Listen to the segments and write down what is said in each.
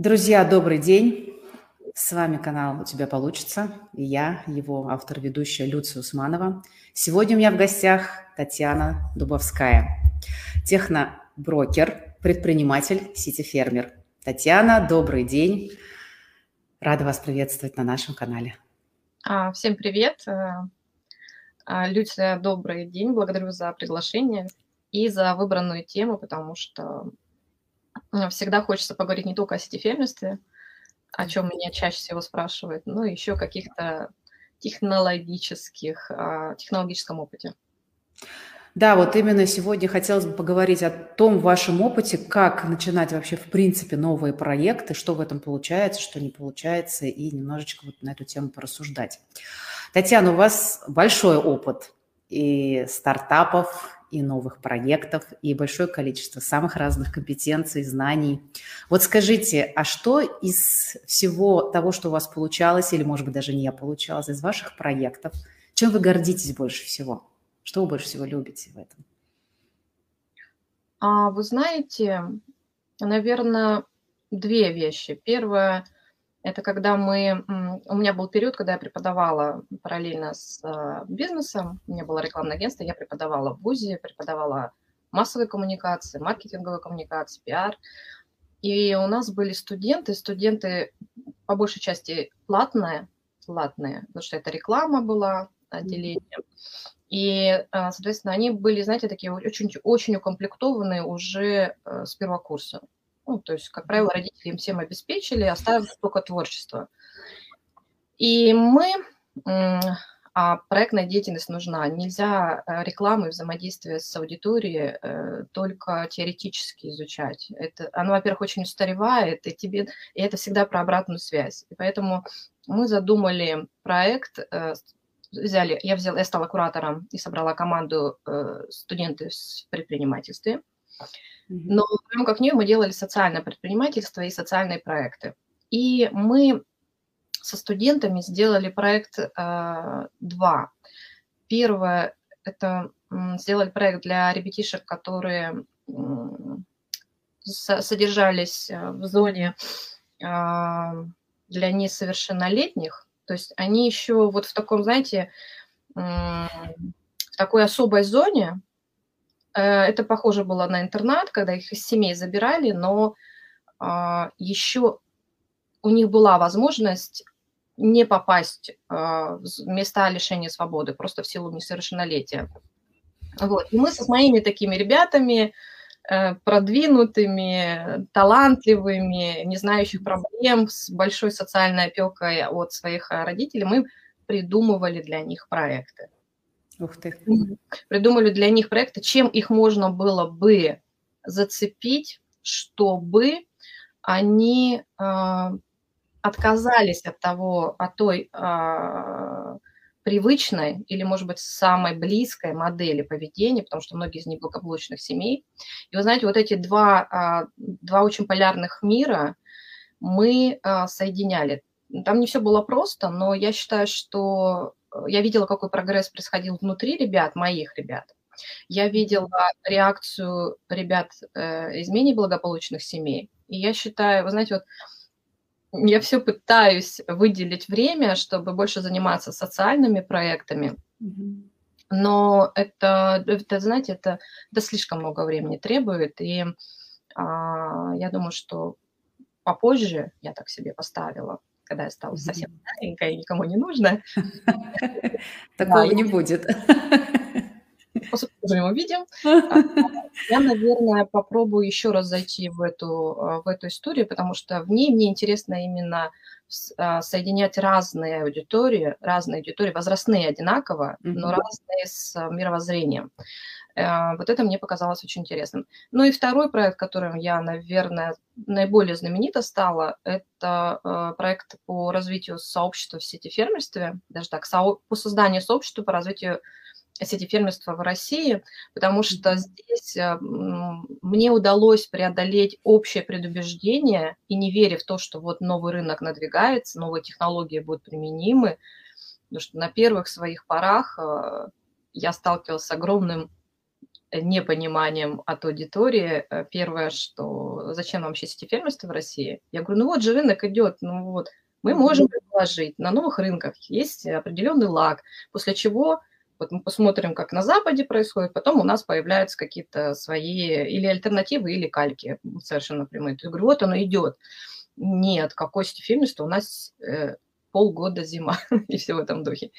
Друзья, добрый день. С вами канал «У тебя получится» и я, его автор-ведущая Люция Усманова. Сегодня у меня в гостях Татьяна Дубовская, техноброкер, предприниматель, сити-фермер. Татьяна, добрый день. Рада вас приветствовать на нашем канале. А, всем привет. Э, а, Люция, добрый день. Благодарю за приглашение и за выбранную тему, потому что всегда хочется поговорить не только о сетифермерстве, о чем меня чаще всего спрашивают, но еще каких-то технологических, а, технологическом опыте. Да, вот именно сегодня хотелось бы поговорить о том вашем опыте, как начинать вообще в принципе новые проекты, что в этом получается, что не получается, и немножечко вот на эту тему порассуждать. Татьяна, у вас большой опыт и стартапов, и новых проектов, и большое количество самых разных компетенций, знаний. Вот скажите, а что из всего того, что у вас получалось, или, может быть, даже не получалось, из ваших проектов, чем вы гордитесь больше всего? Что вы больше всего любите в этом? А, вы знаете, наверное, две вещи. Первое – это когда мы... У меня был период, когда я преподавала параллельно с э, бизнесом. У меня было рекламное агентство, я преподавала в ВУЗе, преподавала массовые коммуникации, маркетинговые коммуникации, пиар. И у нас были студенты, студенты по большей части платные, платные, потому что это реклама была, отделение. И, э, соответственно, они были, знаете, такие очень, очень укомплектованные уже э, с первого курса. Ну, то есть, как правило, родители им всем обеспечили, оставив только творчество. И мы, а проектная деятельность нужна. Нельзя э, рекламу и взаимодействие с аудиторией э, только теоретически изучать. Это, оно, во-первых, очень устаревает, и, тебе, и это всегда про обратную связь. И поэтому мы задумали проект, э, взяли, я, взяла, я стала куратором и собрала команду студентов в предпринимательстве. Но прямо как нее мы делали социальное предпринимательство и социальные проекты. И мы со студентами сделали проект э, два. Первое – это сделали проект для ребятишек, которые э, содержались в зоне э, для несовершеннолетних. То есть они еще вот в таком, знаете, э, в такой особой зоне, Э, это похоже было на интернат, когда их из семей забирали, но а, еще у них была возможность не попасть а, в места лишения свободы просто в силу несовершеннолетия. Вот. И мы со моими такими ребятами, э, продвинутыми, талантливыми, не знающих проблем, с большой социальной опекой от своих родителей, мы придумывали для них проекты. Ты. Придумали для них проекты, чем их можно было бы зацепить, чтобы они э, отказались от того, от той э, привычной или, может быть, самой близкой модели поведения, потому что многие из них благополучных семей. И вы знаете, вот эти два, э, два очень полярных мира мы соединяли. Там не все было просто, но я считаю, что я видела, какой прогресс происходил внутри ребят, моих ребят. Я видела реакцию ребят э, из менее благополучных семей. И я считаю, вы знаете, вот я все пытаюсь выделить время, чтобы больше заниматься социальными проектами. Но это, это знаете, это, это слишком много времени требует. И а, я думаю, что попозже я так себе поставила когда я стала совсем старенькая и никому не нужна. Такого не будет. Посмотрим, увидим. А, я, наверное, попробую еще раз зайти в эту, а, в эту историю, потому что в ней мне интересно именно а, соединять разные аудитории, разные аудитории, возрастные одинаково, но разные с мировоззрением. Э, вот это мне показалось очень интересным. Ну и второй проект, которым я, наверное, наиболее знаменита стала, это э, проект по развитию сообщества в сети фермерстве, даже так, по созданию сообщества по развитию сети фермерства в России, потому что здесь э, мне удалось преодолеть общее предубеждение и не веря в то, что вот новый рынок надвигается, новые технологии будут применимы, потому что на первых своих порах я сталкивалась с огромным непониманием от аудитории. Э, первое, что зачем вообще сети-фермерство в России? Я говорю, ну вот же рынок идет, ну вот, мы можем предложить. На новых рынках есть определенный лаг, после чего вот мы посмотрим, как на Западе происходит, потом у нас появляются какие-то свои или альтернативы, или кальки совершенно прямые. Есть, говорю, вот оно идет. Нет, какой стефильность, у нас э, полгода зима и все в этом духе.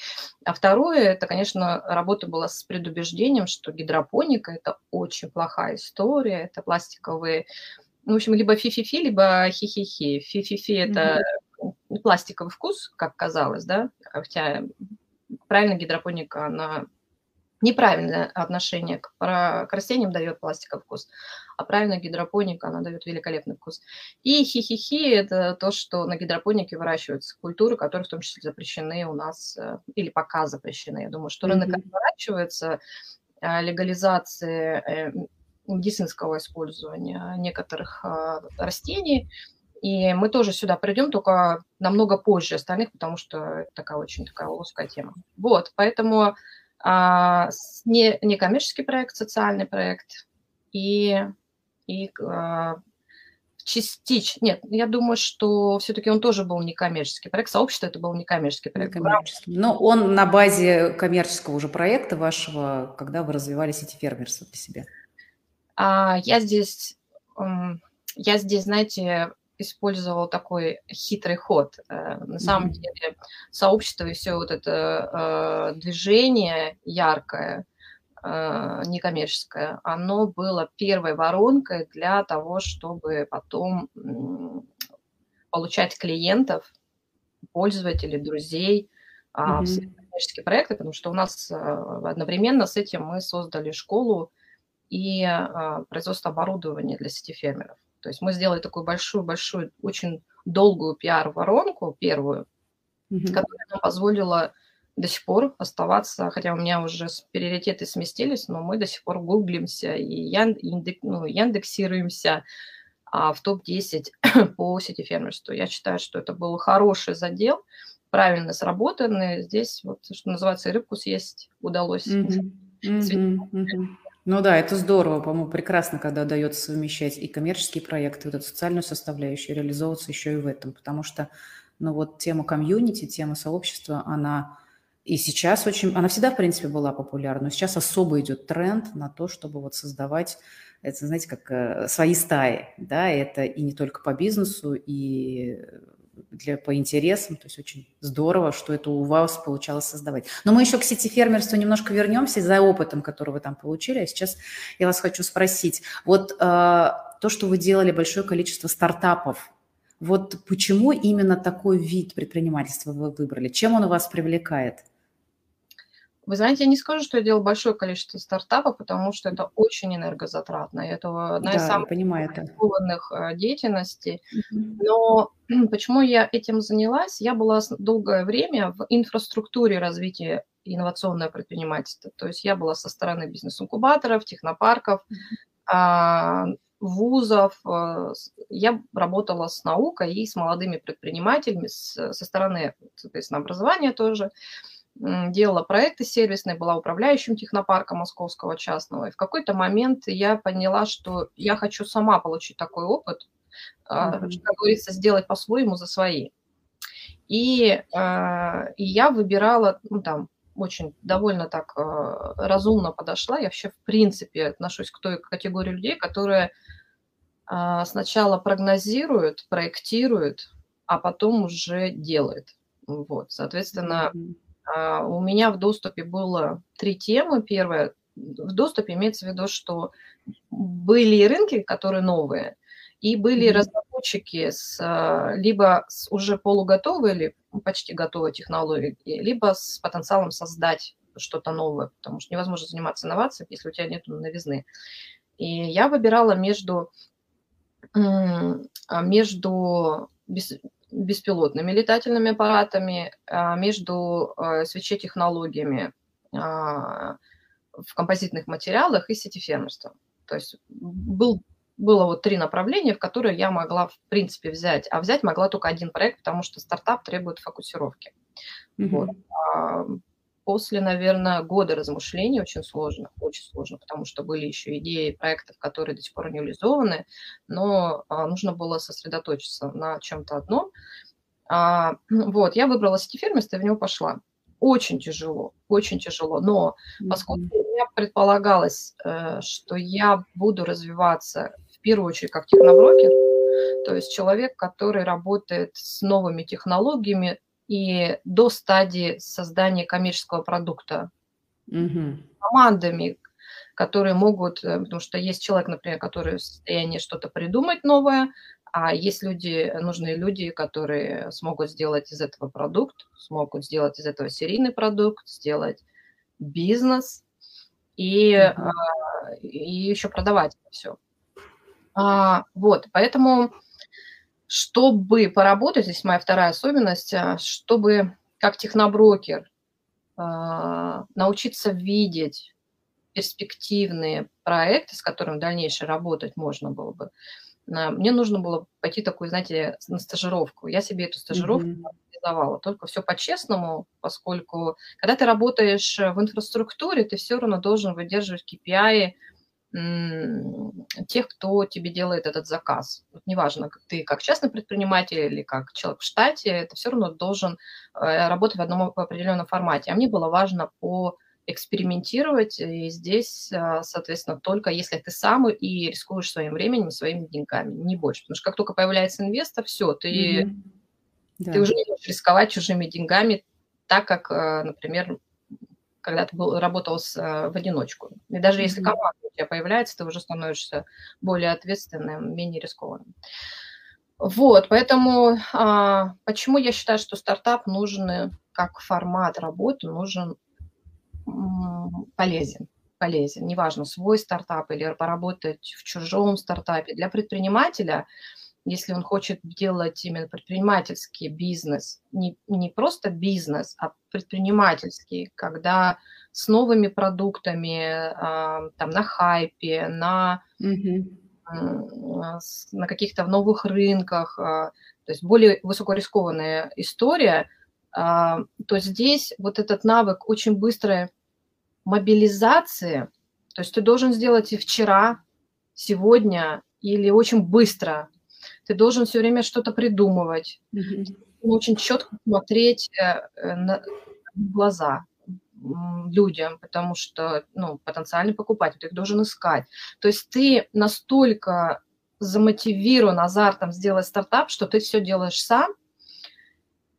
А второе, это, конечно, работа была с предубеждением, что гидропоника – это очень плохая история, это пластиковые, ну, в общем, либо фи-фи-фи, либо хи-хи-хи. Фи-фи-фи – это mm-hmm. пластиковый вкус, как казалось, да, хотя правильно гидропоника, она неправильное отношение к, к растениям дает пластиковый вкус, а правильная гидропоника, она дает великолепный вкус. И хи-хи-хи – это то, что на гидропонике выращиваются культуры, которые в том числе запрещены у нас, э, или пока запрещены. Я думаю, что рынок mm-hmm. отворачивается, э, легализации э, медицинского использования некоторых растений – и мы тоже сюда придем, только намного позже остальных, потому что это такая очень такая узкая тема. Вот, поэтому а, не, не коммерческий проект, социальный проект и, и а, частично. Нет, я думаю, что все-таки он тоже был некоммерческий проект. Сообщество это был некоммерческий проект. Некоммерческий. Но он на базе коммерческого уже проекта вашего, когда вы развивали сети фермерства для себя. А, я здесь, я здесь, знаете, использовал такой хитрый ход. Э, на самом mm-hmm. деле сообщество и все вот это э, движение яркое, некоммерческое, оно было первой воронкой для того, чтобы потом получать клиентов, пользователей, друзей mm-hmm. в коммерческие проекты, потому что у нас одновременно с этим мы создали школу и производство оборудования для сети фермеров. То есть мы сделали такую большую-большую, очень долгую пиар-воронку, первую, mm-hmm. которая нам позволила до сих пор оставаться, хотя у меня уже приоритеты сместились, но мы до сих пор гуглимся и яндек, ну, яндексируемся а, в топ-10 по сети фермерству. Я считаю, что это был хороший задел, правильно сработанный. Здесь, вот, что называется, рыбку съесть удалось. Mm-hmm. Mm-hmm. Mm-hmm. Ну да, это здорово, по-моему, прекрасно, когда удается совмещать и коммерческие проекты, вот эту социальную составляющую, реализовываться еще и в этом, потому что, ну вот тема комьюнити, тема сообщества, она и сейчас очень, она всегда, в принципе, была популярна, но сейчас особо идет тренд на то, чтобы вот создавать, это, знаете, как э, свои стаи, да, это и не только по бизнесу, и для, по интересам. То есть очень здорово, что это у вас получалось создавать. Но мы еще к сети фермерства немножко вернемся за опытом, который вы там получили. А сейчас я вас хочу спросить. Вот э, то, что вы делали большое количество стартапов, вот почему именно такой вид предпринимательства вы выбрали? Чем он вас привлекает? Вы знаете, я не скажу, что я делал большое количество стартапов, потому что это очень энергозатратно. Это одна да, из самых рискованных э, деятельностей. Mm-hmm. Но почему я этим занялась? Я была долгое время в инфраструктуре развития инновационного предпринимательства. То есть я была со стороны бизнес-инкубаторов, технопарков, mm-hmm. вузов. Э, я работала с наукой и с молодыми предпринимателями, со стороны, соответственно, образования тоже делала проекты сервисные, была управляющим технопарка московского частного. И в какой-то момент я поняла, что я хочу сама получить такой опыт, mm-hmm. как говорится, сделать по-своему за свои. И, а, и я выбирала, ну там, очень довольно так а, разумно подошла. Я вообще, в принципе, отношусь к той категории людей, которые сначала прогнозируют, проектируют, а потом уже делают. Вот, соответственно, mm-hmm у меня в доступе было три темы. Первое, в доступе имеется в виду, что были рынки, которые новые, и были mm-hmm. разработчики с а, либо с уже полуготовой или почти готовой технологией, либо с потенциалом создать что-то новое, потому что невозможно заниматься инновацией, если у тебя нет новизны. И я выбирала между, а, между беспилотными летательными аппаратами, а, между а, свечей-технологиями а, в композитных материалах и сетифермерством. То есть был, было вот три направления, в которые я могла, в принципе, взять. А взять могла только один проект, потому что стартап требует фокусировки. Mm-hmm. Вот. После, наверное, года размышлений, очень сложно, очень сложно, потому что были еще идеи проектов, которые до сих пор не реализованы, но а, нужно было сосредоточиться на чем-то одном. А, вот, я выбрала сетифермист и в него пошла. Очень тяжело, очень тяжело, но поскольку у меня предполагалось, э, что я буду развиваться в первую очередь как техноброкер, то есть человек, который работает с новыми технологиями, и до стадии создания коммерческого продукта. Угу. Командами, которые могут, э, потому что есть человек, например, который в состоянии что-то придумать новое, а есть люди, нужные люди, которые смогут сделать из этого продукт, смогут сделать из этого серийный продукт, сделать бизнес и, mm и еще продавать это все. А, вот, поэтому чтобы поработать, здесь моя вторая особенность, а, чтобы как техноброкер а, научиться видеть перспективные проекты, с которыми дальнейшее работать можно было бы, а, мне нужно было пойти такую, знаете, на стажировку. Я себе эту стажировку mm-hmm. Только все по-честному, поскольку когда ты работаешь в инфраструктуре, ты все равно должен выдерживать KPI тех, кто тебе делает этот заказ. Вот неважно, ты как частный предприниматель или как человек в штате, это все равно должен э, работать в одном определенном формате. А мне было важно по экспериментировать, и здесь, а, соответственно, только если ты сам и рискуешь своим временем, своими деньгами, не больше. Потому что как только появляется инвестор, все, ты, mm-hmm. ты да. уже не можешь рисковать чужими деньгами, так как, э, например, когда ты был, работал с, э, в одиночку. И даже если команда у тебя появляется, ты уже становишься более ответственным, менее рискованным. Вот, поэтому а, почему я считаю, что стартап нужен как формат работы, нужен м, полезен полезен. Неважно, свой стартап или поработать в чужом стартапе. Для предпринимателя – если он хочет делать именно предпринимательский бизнес, не, не просто бизнес, а предпринимательский, когда с новыми продуктами, э, там, на хайпе, на, mm-hmm. на каких-то новых рынках, э, то есть более высокорискованная история, э, то здесь вот этот навык очень быстрой мобилизации, то есть ты должен сделать и вчера, сегодня или очень быстро – ты должен все время что-то придумывать, mm-hmm. очень четко смотреть э, на глаза людям, потому что ну, потенциальный покупатель, ты их должен искать. То есть ты настолько замотивирован азартом сделать стартап, что ты все делаешь сам,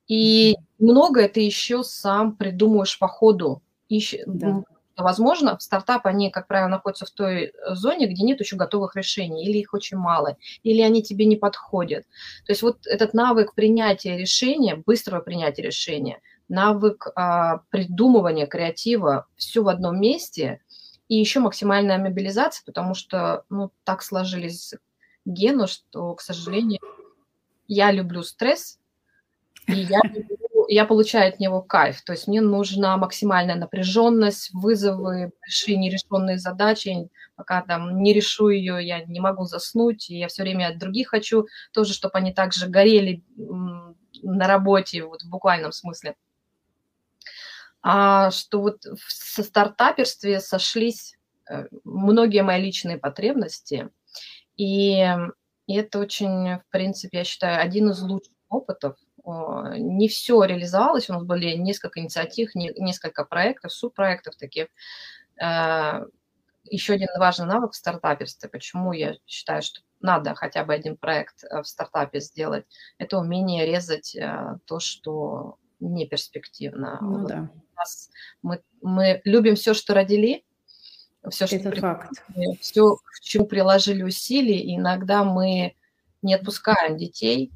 и многое ты еще сам придумаешь по ходу. Ищ... Да возможно, стартапы, они, как правило, находятся в той э, зоне, где нет еще готовых решений, или их очень мало, или они тебе не подходят. То есть вот этот навык принятия решения, быстрого принятия решения, навык а, придумывания, креатива, все в одном месте, и еще максимальная мобилизация, потому что, ну, так сложились гены, что, к сожалению, я люблю стресс, и я люблю я получаю от него кайф. То есть мне нужна максимальная напряженность, вызовы, большие нерешенные задачи. Пока там не решу ее, я не могу заснуть. И я все время от других хочу тоже, чтобы они также горели на работе, вот в буквальном смысле. А что вот в стартаперстве сошлись э, многие мои личные потребности. И это очень, в принципе, я считаю, один из лучших опытов – не все реализовалось, у нас были несколько инициатив, несколько проектов, субпроектов таких. Э, Еще один важный навык в стартаперстве, почему я считаю, что надо хотя бы один проект э, в стартапе сделать, это умение резать э, то, что не перспективно. Ну, да. мы, мы любим все, что родили, все, что это при... факт. все, к чему приложили усилия, и иногда мы не отпускаем детей,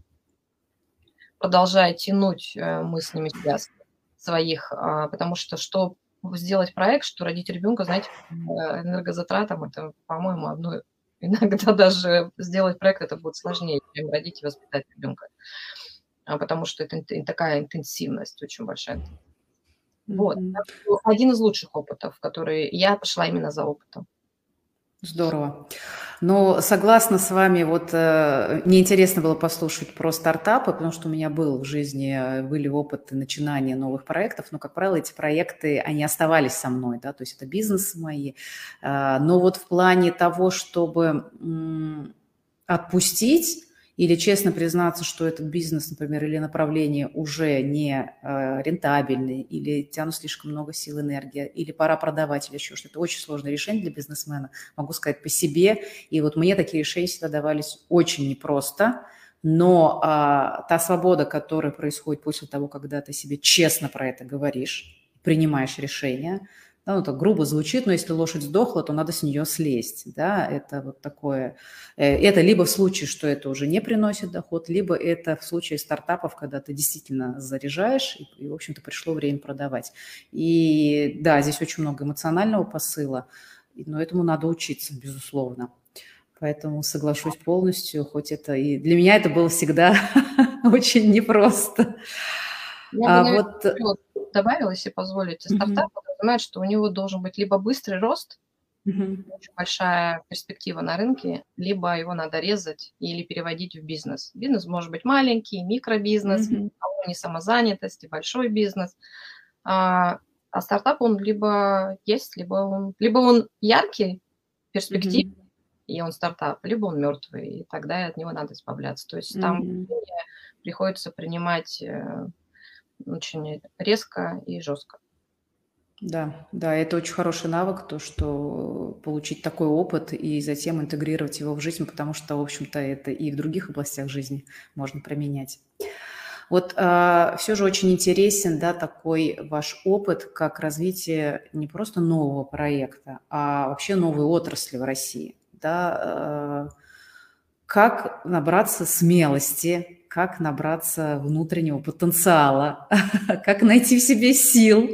продолжая тянуть э, мыслями связки своих, а, потому что что сделать проект, что родить ребенка, знаете, э, энергозатратом, это, по-моему, одно иногда даже сделать проект это будет сложнее, чем родить и воспитать ребенка, а, потому что это такая интенсивность очень большая. Вот. Mm-hmm. Один из лучших опытов, который я пошла именно за опытом. Здорово. Но согласна с вами, вот э, мне интересно было послушать про стартапы, потому что у меня был в жизни, э, были опыты начинания новых проектов, но, как правило, эти проекты, они оставались со мной, да, то есть это бизнесы мои. Э, но вот в плане того, чтобы отпустить, или честно признаться, что этот бизнес, например, или направление уже не э, рентабельный, или тянут слишком много сил, энергии, или пора продавать, или еще что-то. Это очень сложное решение для бизнесмена, могу сказать по себе. И вот мне такие решения всегда давались очень непросто, но а, та свобода, которая происходит после того, когда ты себе честно про это говоришь, принимаешь решение – да, ну, так грубо звучит, но если лошадь сдохла, то надо с нее слезть. Да? Это вот такое. Э, это либо в случае, что это уже не приносит доход, либо это в случае стартапов, когда ты действительно заряжаешь, и, и в общем-то, пришло время продавать. И да, здесь очень много эмоционального посыла, но этому надо учиться, безусловно. Поэтому соглашусь полностью, хоть это и для меня это было всегда очень непросто. Я а, бы, наверное, вот добавила, если позволите, стартап mm-hmm. Понимает, что у него должен быть либо быстрый рост, mm-hmm. очень большая перспектива на рынке, либо его надо резать или переводить в бизнес. Бизнес может быть маленький, микробизнес, mm-hmm. а не самозанятость, и большой бизнес. А, а стартап он либо есть, либо он, либо он яркий, перспективный, mm-hmm. и он стартап, либо он мертвый, и тогда от него надо избавляться. То есть mm-hmm. там приходится принимать э, очень резко и жестко. Да, да, это очень хороший навык, то, что получить такой опыт и затем интегрировать его в жизнь, потому что, в общем-то, это и в других областях жизни можно применять. Вот э, а, все же очень интересен, да, такой ваш опыт, как развитие не просто нового проекта, а вообще новой отрасли в России, да, э, как набраться смелости, как набраться внутреннего потенциала, как найти в себе сил,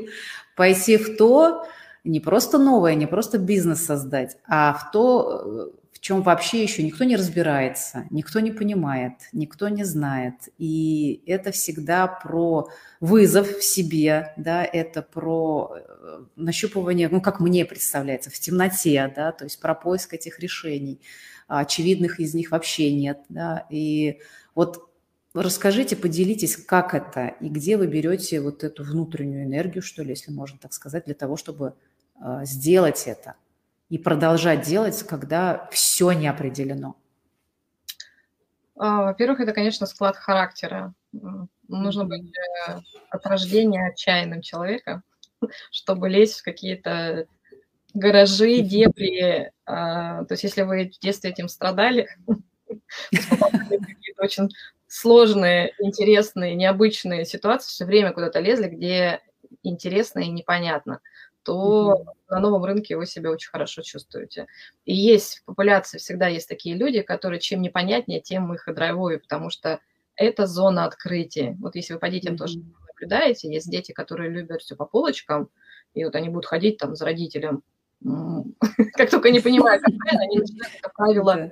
пойти в то, не просто новое, не просто бизнес создать, а в то, в чем вообще еще никто не разбирается, никто не понимает, никто не знает. И это всегда про вызов в себе, да, это про э, нащупывание, ну, как мне представляется, в темноте, да, то есть про поиск этих решений. Очевидных из них вообще нет, да, и вот Расскажите, поделитесь, как это и где вы берете вот эту внутреннюю энергию, что ли, если можно так сказать, для того, чтобы э, сделать это и продолжать делать, когда все не определено. А, во-первых, это, конечно, склад характера. Нужно быть э, от рождения отчаянным человеком, чтобы лезть в какие-то гаражи, дебри. А, то есть если вы в детстве этим страдали, какие-то очень сложные, интересные, необычные ситуации, все время куда-то лезли, где интересно и непонятно, то mm-hmm. на новом рынке вы себя очень хорошо чувствуете. И есть в популяции всегда есть такие люди, которые чем непонятнее, тем их и драйвуют, потому что это зона открытия. Вот если вы по детям mm-hmm. тоже наблюдаете, есть дети, которые любят все по полочкам, и вот они будут ходить там за родителем, как только не понимают, как правильно, они начинают это правило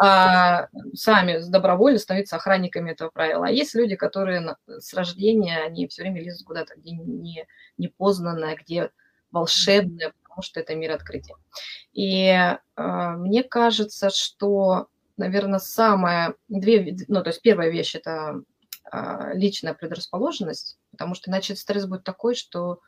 а, сами добровольно становятся охранниками этого правила. А есть люди, которые с рождения, они все время лезут куда-то, где не, непознанное, где волшебное, потому что это мир открытия. И а, мне кажется, что, наверное, самое, две, ну, то есть первая вещь – это а, личная предрасположенность, потому что иначе стресс будет такой, что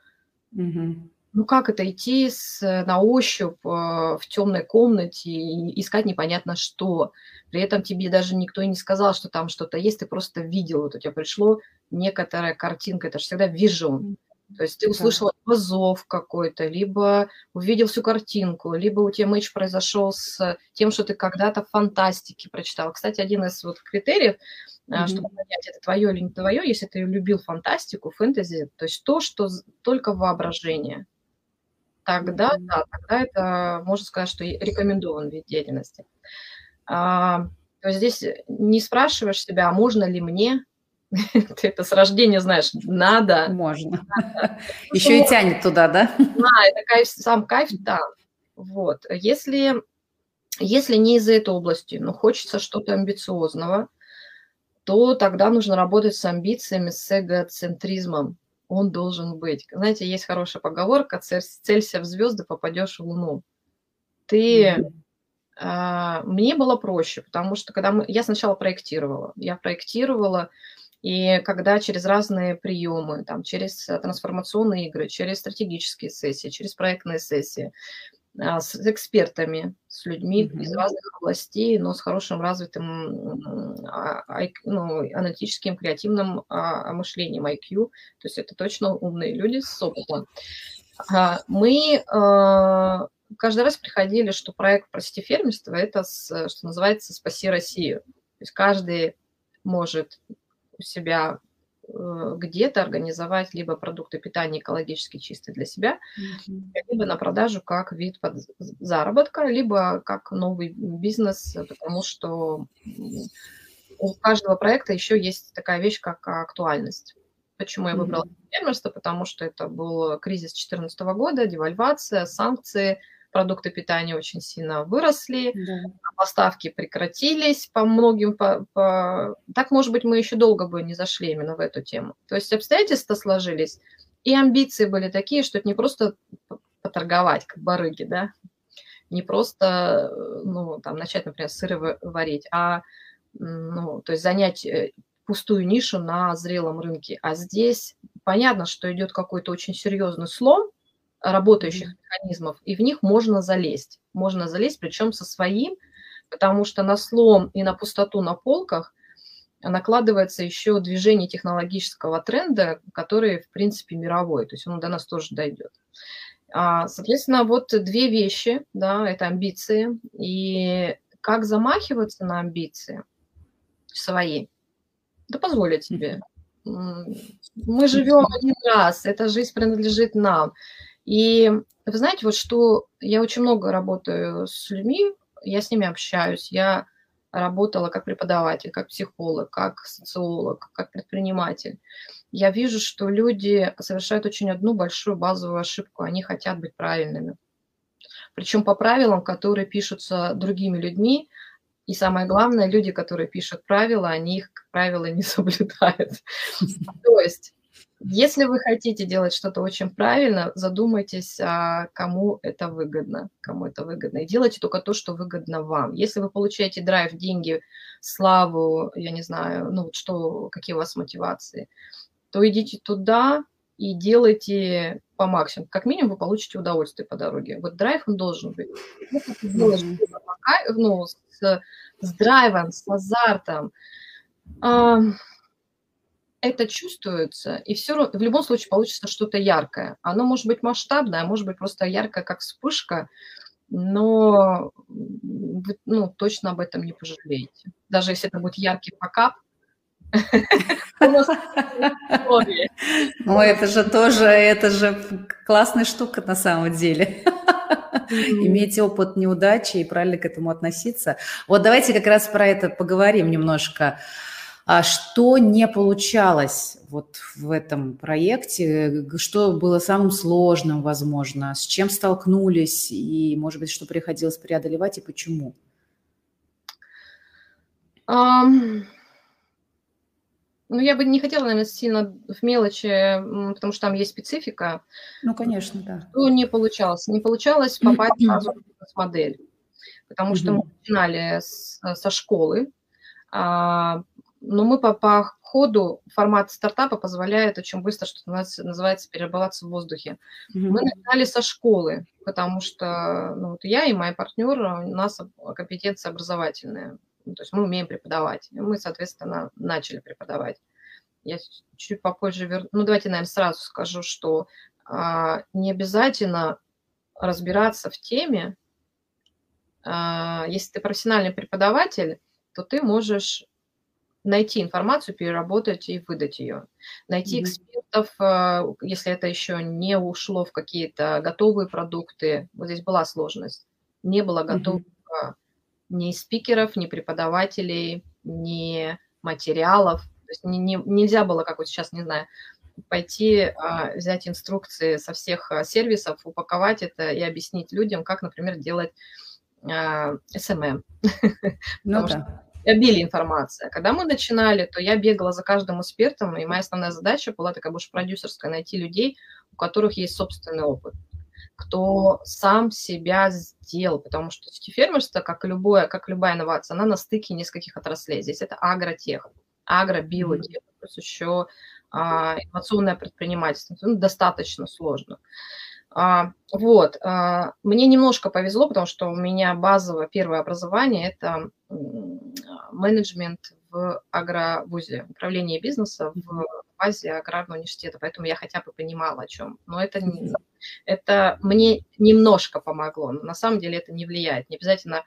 угу ну как это идти с, на ощупь э, в темной комнате и искать непонятно что. При этом тебе даже никто и не сказал, что там что-то есть, ты просто видел, вот у тебя пришло некоторая картинка, это же всегда вижу. То есть ты услышал либо зов какой-то, либо увидел всю картинку, либо у тебя матч произошел с тем, что ты когда-то в фантастике прочитал. Кстати, один из вот критериев, mm-hmm. чтобы понять, это твое или не твое, если ты любил фантастику, фэнтези, то есть то, что только воображение тогда, да, тогда это, можно сказать, что рекомендован вид деятельности. А, то есть здесь не спрашиваешь себя, а можно ли мне, ты это с рождения знаешь, надо. Можно. Еще и тянет туда, да? Да, это кайф, сам кайф, да. Вот. Если, если не из этой области, но хочется что-то амбициозного, то тогда нужно работать с амбициями, с эгоцентризмом он должен быть. Знаете, есть хорошая поговорка, целься в звезды, попадешь в Луну. Ты а, мне было проще, потому что когда мы, я сначала проектировала, я проектировала, и когда через разные приемы, там, через трансформационные игры, через стратегические сессии, через проектные сессии, с экспертами, с людьми mm-hmm. из разных областей, но с хорошим развитым а, ну, аналитическим, креативным мышлением IQ. То есть это точно умные люди с опытом. Мы каждый раз приходили, что проект «Прости фермерство» – это, что называется, «Спаси Россию». То есть каждый может у себя где-то организовать либо продукты питания экологически чистые для себя, mm-hmm. либо на продажу как вид заработка, либо как новый бизнес, потому что у каждого проекта еще есть такая вещь, как актуальность. Почему я выбрала mm-hmm. фермерство? Потому что это был кризис 2014 года, девальвация, санкции – продукты питания очень сильно выросли, да. Поставки прекратились по многим, по, по... так, может быть, мы еще долго бы не зашли именно в эту тему. То есть обстоятельства сложились, и амбиции были такие, что это не просто поторговать, как барыги, да, не просто, ну, там, начать, например, сыры варить, а, ну, то есть занять э, пустую нишу на зрелом рынке. А здесь понятно, что идет какой-то очень серьезный слом, работающих механизмов, и в них можно залезть. Можно залезть, причем со своим, потому что на слом и на пустоту на полках накладывается еще движение технологического тренда, который, в принципе, мировой, то есть он до нас тоже дойдет. А, соответственно, вот две вещи, да, это амбиции, и как замахиваться на амбиции свои, да позволить себе. Мы живем один раз, эта жизнь принадлежит нам. И вы знаете, вот что я очень много работаю с людьми, я с ними общаюсь, я работала как преподаватель, как психолог, как социолог, как предприниматель. Я вижу, что люди совершают очень одну большую базовую ошибку. Они хотят быть правильными. Причем по правилам, которые пишутся другими людьми. И самое главное, люди, которые пишут правила, они их, как правило, не соблюдают. То есть если вы хотите делать что-то очень правильно, задумайтесь, а кому это выгодно, кому это выгодно. И делайте только то, что выгодно вам. Если вы получаете драйв, деньги, славу, я не знаю, ну что, какие у вас мотивации, то идите туда и делайте по максимуму. Как минимум вы получите удовольствие по дороге. Вот драйв он должен быть. Если ты делаешь ну, с, с драйвом, с азартом, это чувствуется, и все в любом случае получится что-то яркое. Оно может быть масштабное, а может быть просто яркое, как вспышка, но вы ну, точно об этом не пожалеете. Даже если это будет яркий покап, ну, это же тоже, это же классная штука на самом деле. Иметь опыт неудачи и правильно к этому относиться. Вот давайте как раз про это поговорим немножко. А что не получалось вот в этом проекте? Что было самым сложным, возможно? С чем столкнулись? И, может быть, что приходилось преодолевать и почему? Um... Ну, я бы не хотела, наверное, сильно в мелочи, потому что там есть специфика. Ну, конечно, да. Что не получалось? Не получалось попасть сразу в бизнес-модель, потому что мы начинали с, со школы, а, но мы по, по ходу формат стартапа позволяет очень быстро, что называется, называется перерабатываться в воздухе. Mm-hmm. Мы начинали со школы, потому что ну, вот я и мои партнеры, у нас компетенции образовательные. Ну, то есть мы умеем преподавать. И мы, соответственно, начали преподавать. Я чуть попозже верну. Ну, давайте, наверное, сразу скажу, что а, не обязательно разбираться в теме. А, если ты профессиональный преподаватель, то ты можешь найти информацию, переработать и выдать ее. Найти mm-hmm. экспертов, э, если это еще не ушло в какие-то готовые продукты. Вот здесь была сложность. Не было готовых mm-hmm. ни спикеров, ни преподавателей, ни материалов. То есть не, не, нельзя было, как вот сейчас, не знаю, пойти а, взять инструкции со всех сервисов, упаковать это и объяснить людям, как, например, делать а, SMM. Ну да обилие информации. А когда мы начинали, то я бегала за каждым экспертом, и моя основная задача была такая больше продюсерская, найти людей, у которых есть собственный опыт. кто сам себя сделал, потому что фермерство, как, любое, как любая инновация, она на стыке нескольких отраслей. Здесь это агротех, агробиотех, плюс еще а, инновационное предпринимательство. Ну, достаточно сложно. А, вот. А, мне немножко повезло, потому что у меня базовое первое образование – это менеджмент в агровузе, управление бизнеса в базе аграрного университета, поэтому я хотя бы понимала, о чем. Но это, не, это мне немножко помогло. Но на самом деле это не влияет. Не обязательно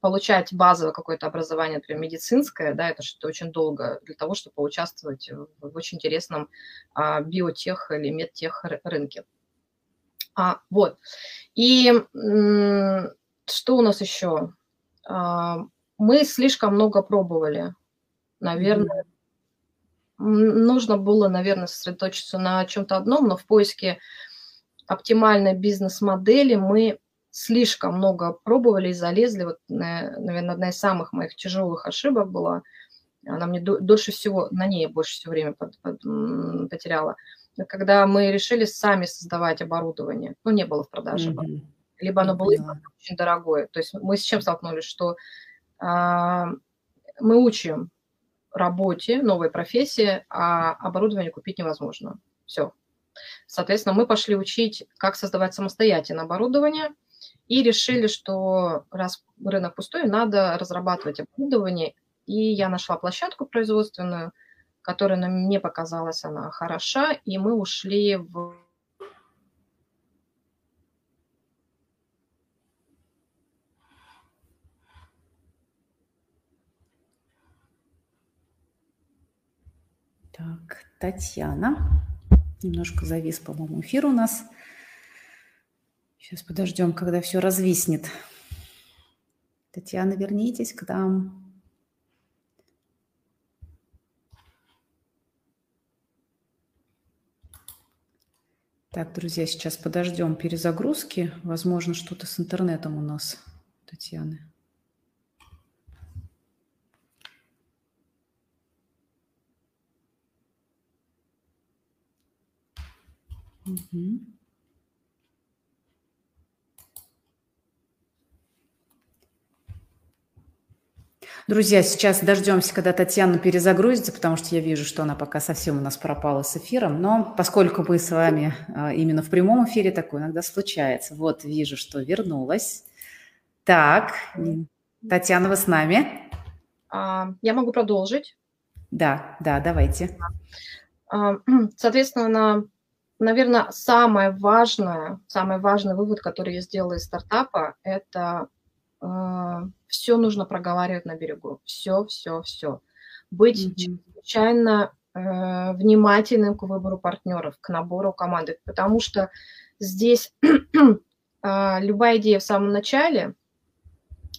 получать базовое какое-то образование, например, медицинское, да, это что-то очень долго для того, чтобы поучаствовать в очень интересном а, биотех или медтех рынке. А, вот. И что у нас еще? А, мы слишком много пробовали. Наверное, mm-hmm. нужно было, наверное, сосредоточиться на чем-то одном, но в поиске оптимальной бизнес-модели мы слишком много пробовали и залезли. Вот, наверное, одна из самых моих тяжелых ошибок была. Она мне дольше всего, на ней больше всего время под, под, потеряла. Когда мы решили сами создавать оборудование, ну, не было в продаже. Mm-hmm. Либо оно было очень дорогое. То есть мы с чем столкнулись, что а, мы учим работе, новой профессии, а оборудование купить невозможно. Все. Соответственно, мы пошли учить, как создавать самостоятельно оборудование – и решили, что раз рынок пустой, надо разрабатывать оборудование. И я нашла площадку производственную, которая мне показалась она хороша, и мы ушли в Так, Татьяна. Немножко завис, по-моему, эфир у нас. Сейчас подождем, когда все развиснет. Татьяна, вернитесь к нам. Так, друзья, сейчас подождем перезагрузки. Возможно, что-то с интернетом у нас, Татьяны. Угу. Друзья, сейчас дождемся, когда Татьяна перезагрузится, потому что я вижу, что она пока совсем у нас пропала с эфиром. Но поскольку мы с вами а, именно в прямом эфире, такое иногда случается. Вот вижу, что вернулась. Так, Татьяна, вы с нами? А, я могу продолжить. Да, да, давайте. А, соответственно, наверное, самое важное, самый важный вывод, который я сделала из стартапа, это все нужно проговаривать на берегу. Все, все, все. Быть mm-hmm. чрезвычайно э, внимательным к выбору партнеров, к набору команды, потому что здесь э, любая идея в самом начале,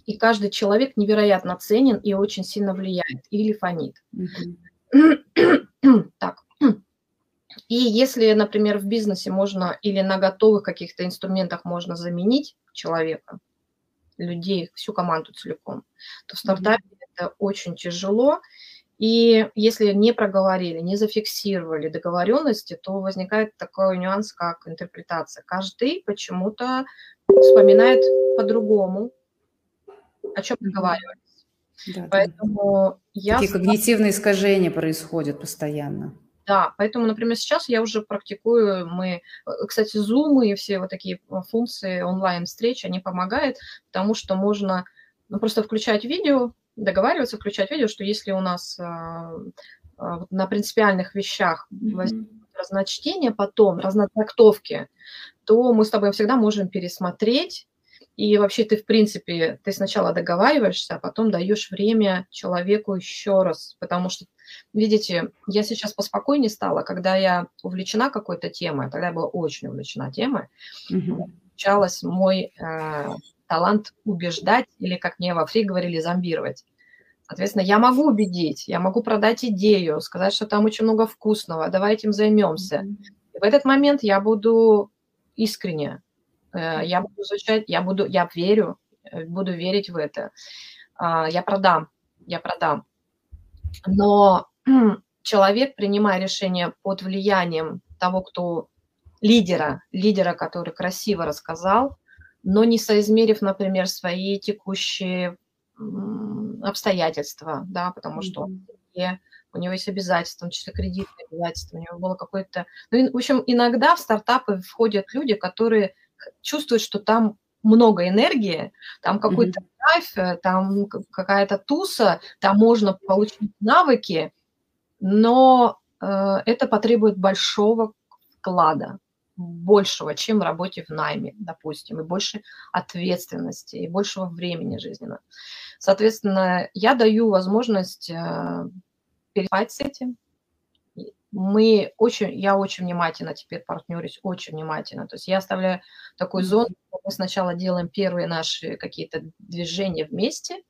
и каждый человек невероятно ценен и очень сильно влияет или фонит. Mm-hmm. так. И если, например, в бизнесе можно или на готовых каких-то инструментах можно заменить человека, людей, всю команду целиком, то в стартапе mm-hmm. это очень тяжело. И если не проговорили, не зафиксировали договоренности, то возникает такой нюанс, как интерпретация. Каждый почему-то вспоминает по-другому, о чем договаривались. Да, Поэтому да. я... Такие когнитивные искажения происходят постоянно. Да, поэтому, например, сейчас я уже практикую, мы, э, кстати, Zoom и все вот такие э, функции онлайн-встреч, они помогают, потому что можно ну, просто включать видео, договариваться, включать видео, что если у нас а, а, на принципиальных вещах mm-hmm. разночтения потом, разнотрактовки, то мы с тобой всегда можем пересмотреть и вообще ты, в принципе, ты сначала договариваешься, а потом даешь время человеку еще раз, потому что, видите, я сейчас поспокойнее стала, когда я увлечена какой-то темой, тогда я была очень увлечена темой, включалась мой э, талант убеждать, или, как мне во фри говорили, зомбировать. Соответственно, я могу убедить, я могу продать идею, сказать, что там очень много вкусного, давай этим займемся. И в этот момент я буду искренне я буду изучать, я буду, я верю, э, буду верить в это. А, я продам, я продам. Но человек, принимая решение под влиянием того, кто лидера, лидера, который красиво рассказал, но не соизмерив, например, свои текущие обстоятельства, да, потому что mm-hmm. у него есть обязательства, в том числе кредитные обязательства, у него было какое-то... Ну, в общем, иногда в стартапы входят люди, которые чувствуют, что там много энергии, там какой-то драйв, mm-hmm. там какая-то туса, там можно получить навыки, но э, это потребует большого вклада, большего, чем в работе в найме, допустим, и больше ответственности, и большего времени жизненного. Соответственно, я даю возможность э, переспать с этим. Мы очень, я очень внимательно теперь партнерюсь, очень внимательно. То есть я оставляю такую зону, мы сначала делаем первые наши какие-то движения вместе,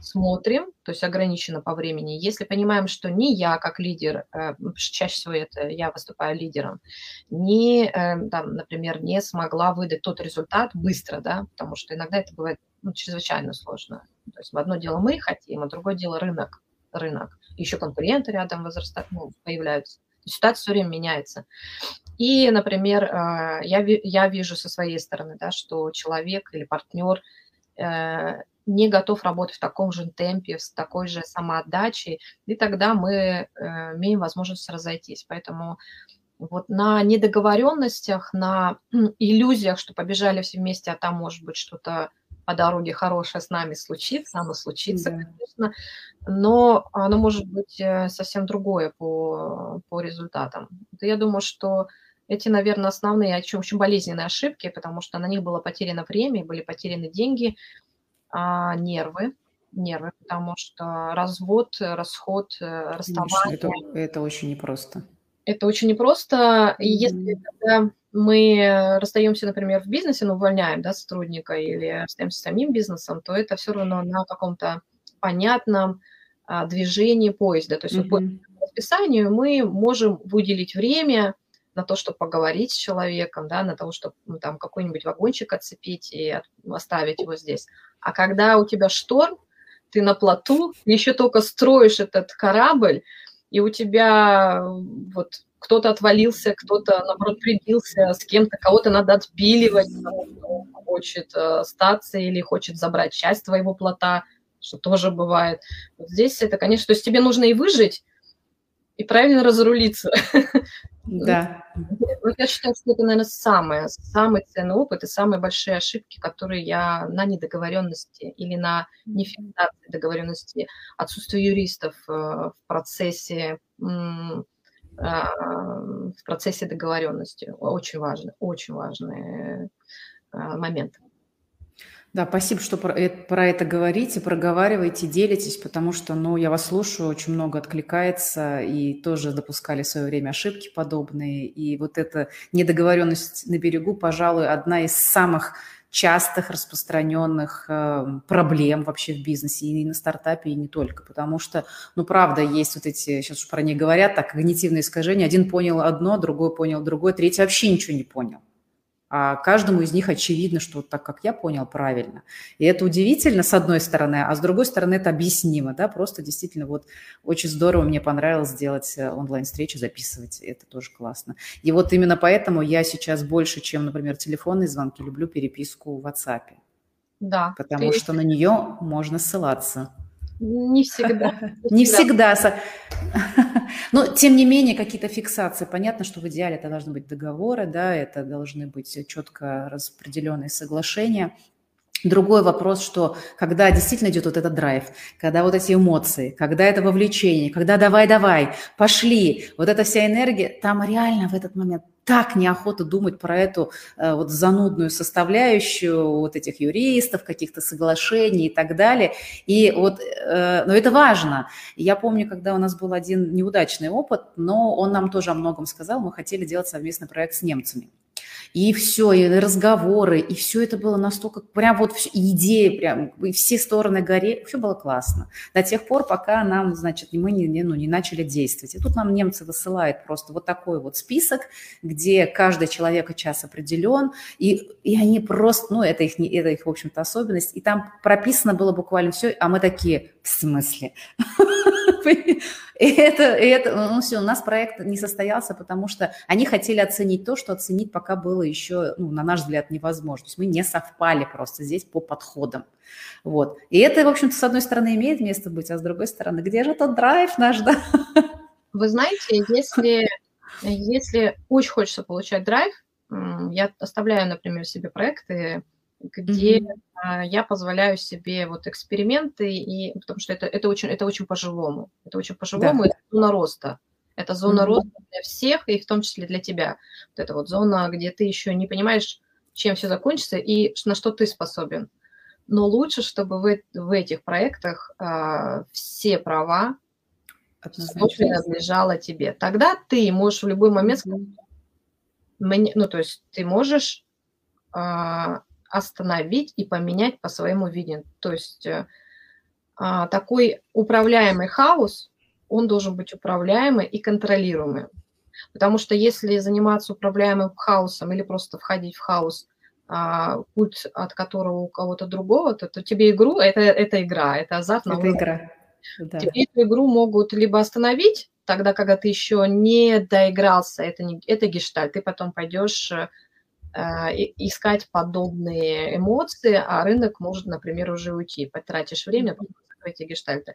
смотрим, то есть ограничено по времени. Если понимаем, что не я как лидер, э, чаще всего это я выступаю лидером, не, э, там, например, не смогла выдать тот результат быстро, да, потому что иногда это бывает ну, чрезвычайно сложно. То есть одно дело мы хотим, а другое дело рынок. Рынок. Еще конкуренты рядом возрастают, ну, появляются. Ситуация все время меняется. И, например, э, я, я вижу со своей стороны, да, что человек или партнер не готов работать в таком же темпе, с такой же самоотдачей, и тогда мы э, имеем возможность разойтись. Поэтому вот на недоговоренностях, на иллюзиях, что побежали все вместе, а там может быть что-то по дороге хорошее с нами случится, оно случится, да. конечно, но оно может быть э, совсем другое по, по результатам. Я думаю, что эти, наверное, основные, очень, очень болезненные ошибки, потому что на них было потеряно время, были потеряны деньги, а, нервы, нервы, потому что развод, расход, э, расставание. Это, это очень непросто. Это очень непросто. И если когда мы расстаемся, например, в бизнесе, но увольняем да, сотрудника или остаемся самим бизнесом, то это все равно на каком-то понятном а, движении поезда. То есть mm-hmm. вот по расписанию мы можем выделить время на то, чтобы поговорить с человеком, да, на то, чтобы ну, там какой-нибудь вагончик отцепить и оставить его здесь. А когда у тебя шторм, ты на плоту, еще только строишь этот корабль, и у тебя вот кто-то отвалился, кто-то, наоборот, прибился, с кем-то кого-то надо отпиливать, он хочет э, остаться или хочет забрать часть твоего плота, что тоже бывает. Вот здесь это, конечно, то есть тебе нужно и выжить, и правильно разрулиться. Да. Вот я считаю, что это, наверное, самое, самый ценный опыт и самые большие ошибки, которые я на недоговоренности или на нефиксации договоренности, отсутствие юристов э, в процессе а, в процессе договоренности. Очень важный, очень важный э, момент. Да, спасибо, что про это, про это говорите, проговариваете, делитесь, потому что, ну, я вас слушаю, очень много откликается, и тоже допускали в свое время ошибки подобные. И вот эта недоговоренность на берегу, пожалуй, одна из самых частых распространенных э, проблем вообще в бизнесе и на стартапе, и не только. Потому что, ну, правда, есть вот эти, сейчас уж про них говорят, так, когнитивные искажения. Один понял одно, другой понял другое, третий вообще ничего не понял а каждому из них очевидно, что так, как я понял, правильно. И это удивительно, с одной стороны, а с другой стороны, это объяснимо, да, просто действительно вот очень здорово, мне понравилось сделать э, онлайн-встречу, записывать, это тоже классно. И вот именно поэтому я сейчас больше, чем, например, телефонные звонки, люблю переписку в WhatsApp. Да. Потому что на нее можно ссылаться. Не всегда. Не всегда. Но, тем не менее, какие-то фиксации. Понятно, что в идеале это должны быть договоры, да, это должны быть четко распределенные соглашения. Другой вопрос, что когда действительно идет вот этот драйв, когда вот эти эмоции, когда это вовлечение, когда давай-давай, пошли, вот эта вся энергия, там реально в этот момент так неохота думать про эту э, вот занудную составляющую вот этих юристов, каких-то соглашений и так далее. И вот, э, но это важно. Я помню, когда у нас был один неудачный опыт, но он нам тоже о многом сказал. Мы хотели делать совместный проект с немцами. И все, и разговоры, и все это было настолько, прям вот все, идеи, прям, и все стороны горели, все было классно. До тех пор, пока нам, значит, мы не, не, ну, не начали действовать. И тут нам немцы высылают просто вот такой вот список, где каждый человек час определен, и, и они просто, ну, это их, это их, в общем-то, особенность, и там прописано было буквально все, а мы такие, в смысле? И это, и это, ну все, у нас проект не состоялся, потому что они хотели оценить то, что оценить пока было еще, ну, на наш взгляд, невозможно. То есть мы не совпали просто здесь по подходам. Вот. И это, в общем-то, с одной стороны имеет место быть, а с другой стороны, где же тот драйв наш, да? Вы знаете, если, если очень хочется получать драйв, я оставляю, например, себе проекты, где mm-hmm. я позволяю себе вот эксперименты, и, потому что это, это, очень, это очень по-живому. Это очень по-живому, да. это зона роста. Это зона mm-hmm. роста для всех, и в том числе для тебя. Вот это вот зона, где ты еще не понимаешь, чем все закончится и на что ты способен. Но лучше, чтобы в, в этих проектах а, все права принадлежало тебе. Тогда ты можешь в любой момент сказать, ну, то есть ты можешь а, остановить и поменять по своему видению. То есть э, а, такой управляемый хаос, он должен быть управляемый и контролируемый. Потому что если заниматься управляемым хаосом или просто входить в хаос, а, путь от которого у кого-то другого, то, то тебе игру, это, это игра, это азарт. Это игра. Да. Тебе эту игру могут либо остановить, тогда, когда ты еще не доигрался, это, не, это гештальт, ты потом пойдешь Э, искать подобные эмоции, а рынок может, например, уже уйти. Потратишь время, эти гештальты.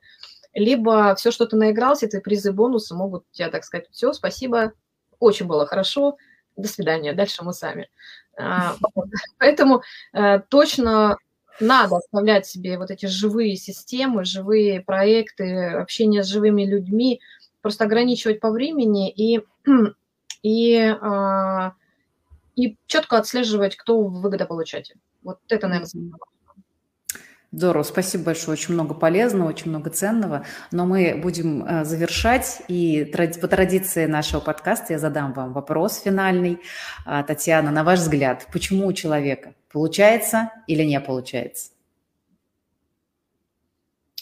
Либо все, что ты наигрался, эти призы, бонусы могут тебе, так сказать, все, спасибо, очень было хорошо, до свидания, дальше мы сами. А, поэтому э, точно надо оставлять себе вот эти живые системы, живые проекты, общение с живыми людьми, просто ограничивать по времени и, и а, и четко отслеживать, кто выгодополучатель. Вот это, наверное, Здорово, спасибо большое. Очень много полезного, очень много ценного. Но мы будем э, завершать. И по традиции нашего подкаста я задам вам вопрос финальный. А, Татьяна, на ваш взгляд, почему у человека получается или не получается?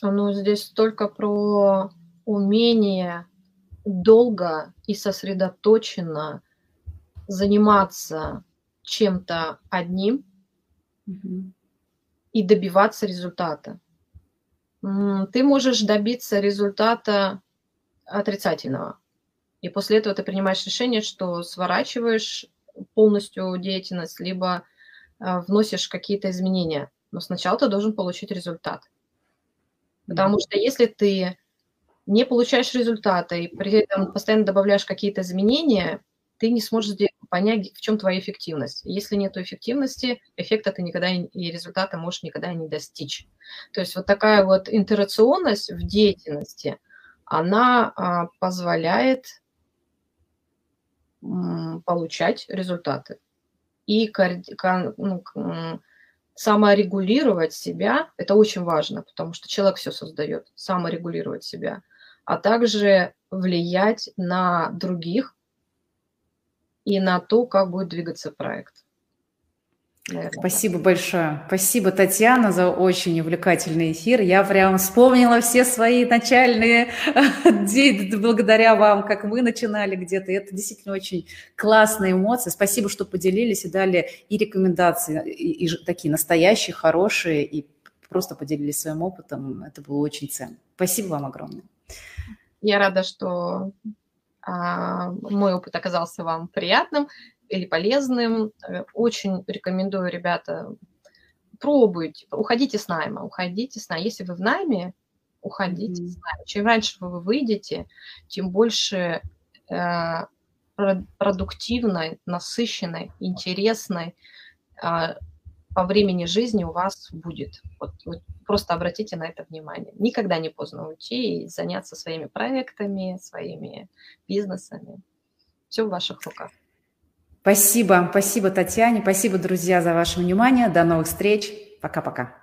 Ну, здесь только про умение долго и сосредоточенно заниматься чем-то одним угу. и добиваться результата. Ты можешь добиться результата отрицательного. И после этого ты принимаешь решение, что сворачиваешь полностью деятельность, либо а, вносишь какие-то изменения. Но сначала ты должен получить результат. Потому что если ты не получаешь результата и при этом постоянно добавляешь какие-то изменения, ты не сможешь понять, в чем твоя эффективность. Если нет эффективности, эффекта ты никогда и результата можешь никогда не достичь. То есть вот такая вот интерационность в деятельности, она а, позволяет получать результаты. И ну, саморегулировать себя, это очень важно, потому что человек все создает, саморегулировать себя, а также влиять на других, и на то, как будет двигаться проект. Наверное. Спасибо большое. Спасибо, Татьяна, за очень увлекательный эфир. Я прям вспомнила все свои начальные благодаря вам, как мы начинали где-то. Это действительно очень классные эмоции. Спасибо, что поделились и дали и рекомендации, и, и такие настоящие, хорошие, и просто поделились своим опытом. Это было очень ценно. Спасибо вам огромное. Я рада, что мой опыт оказался вам приятным или полезным. Э, очень рекомендую, ребята, пробуйте, уходите с найма, уходите с найма. Если вы в найме, уходите mm-hmm. с найма. Чем раньше вы выйдете, тем больше э, продуктивной, насыщенной, интересной э, по времени жизни у вас будет. Вот, вот просто обратите на это внимание. Никогда не поздно уйти и заняться своими проектами, своими бизнесами. Все в ваших руках. Спасибо, спасибо, Татьяне, спасибо, друзья, за ваше внимание. До новых встреч. Пока-пока.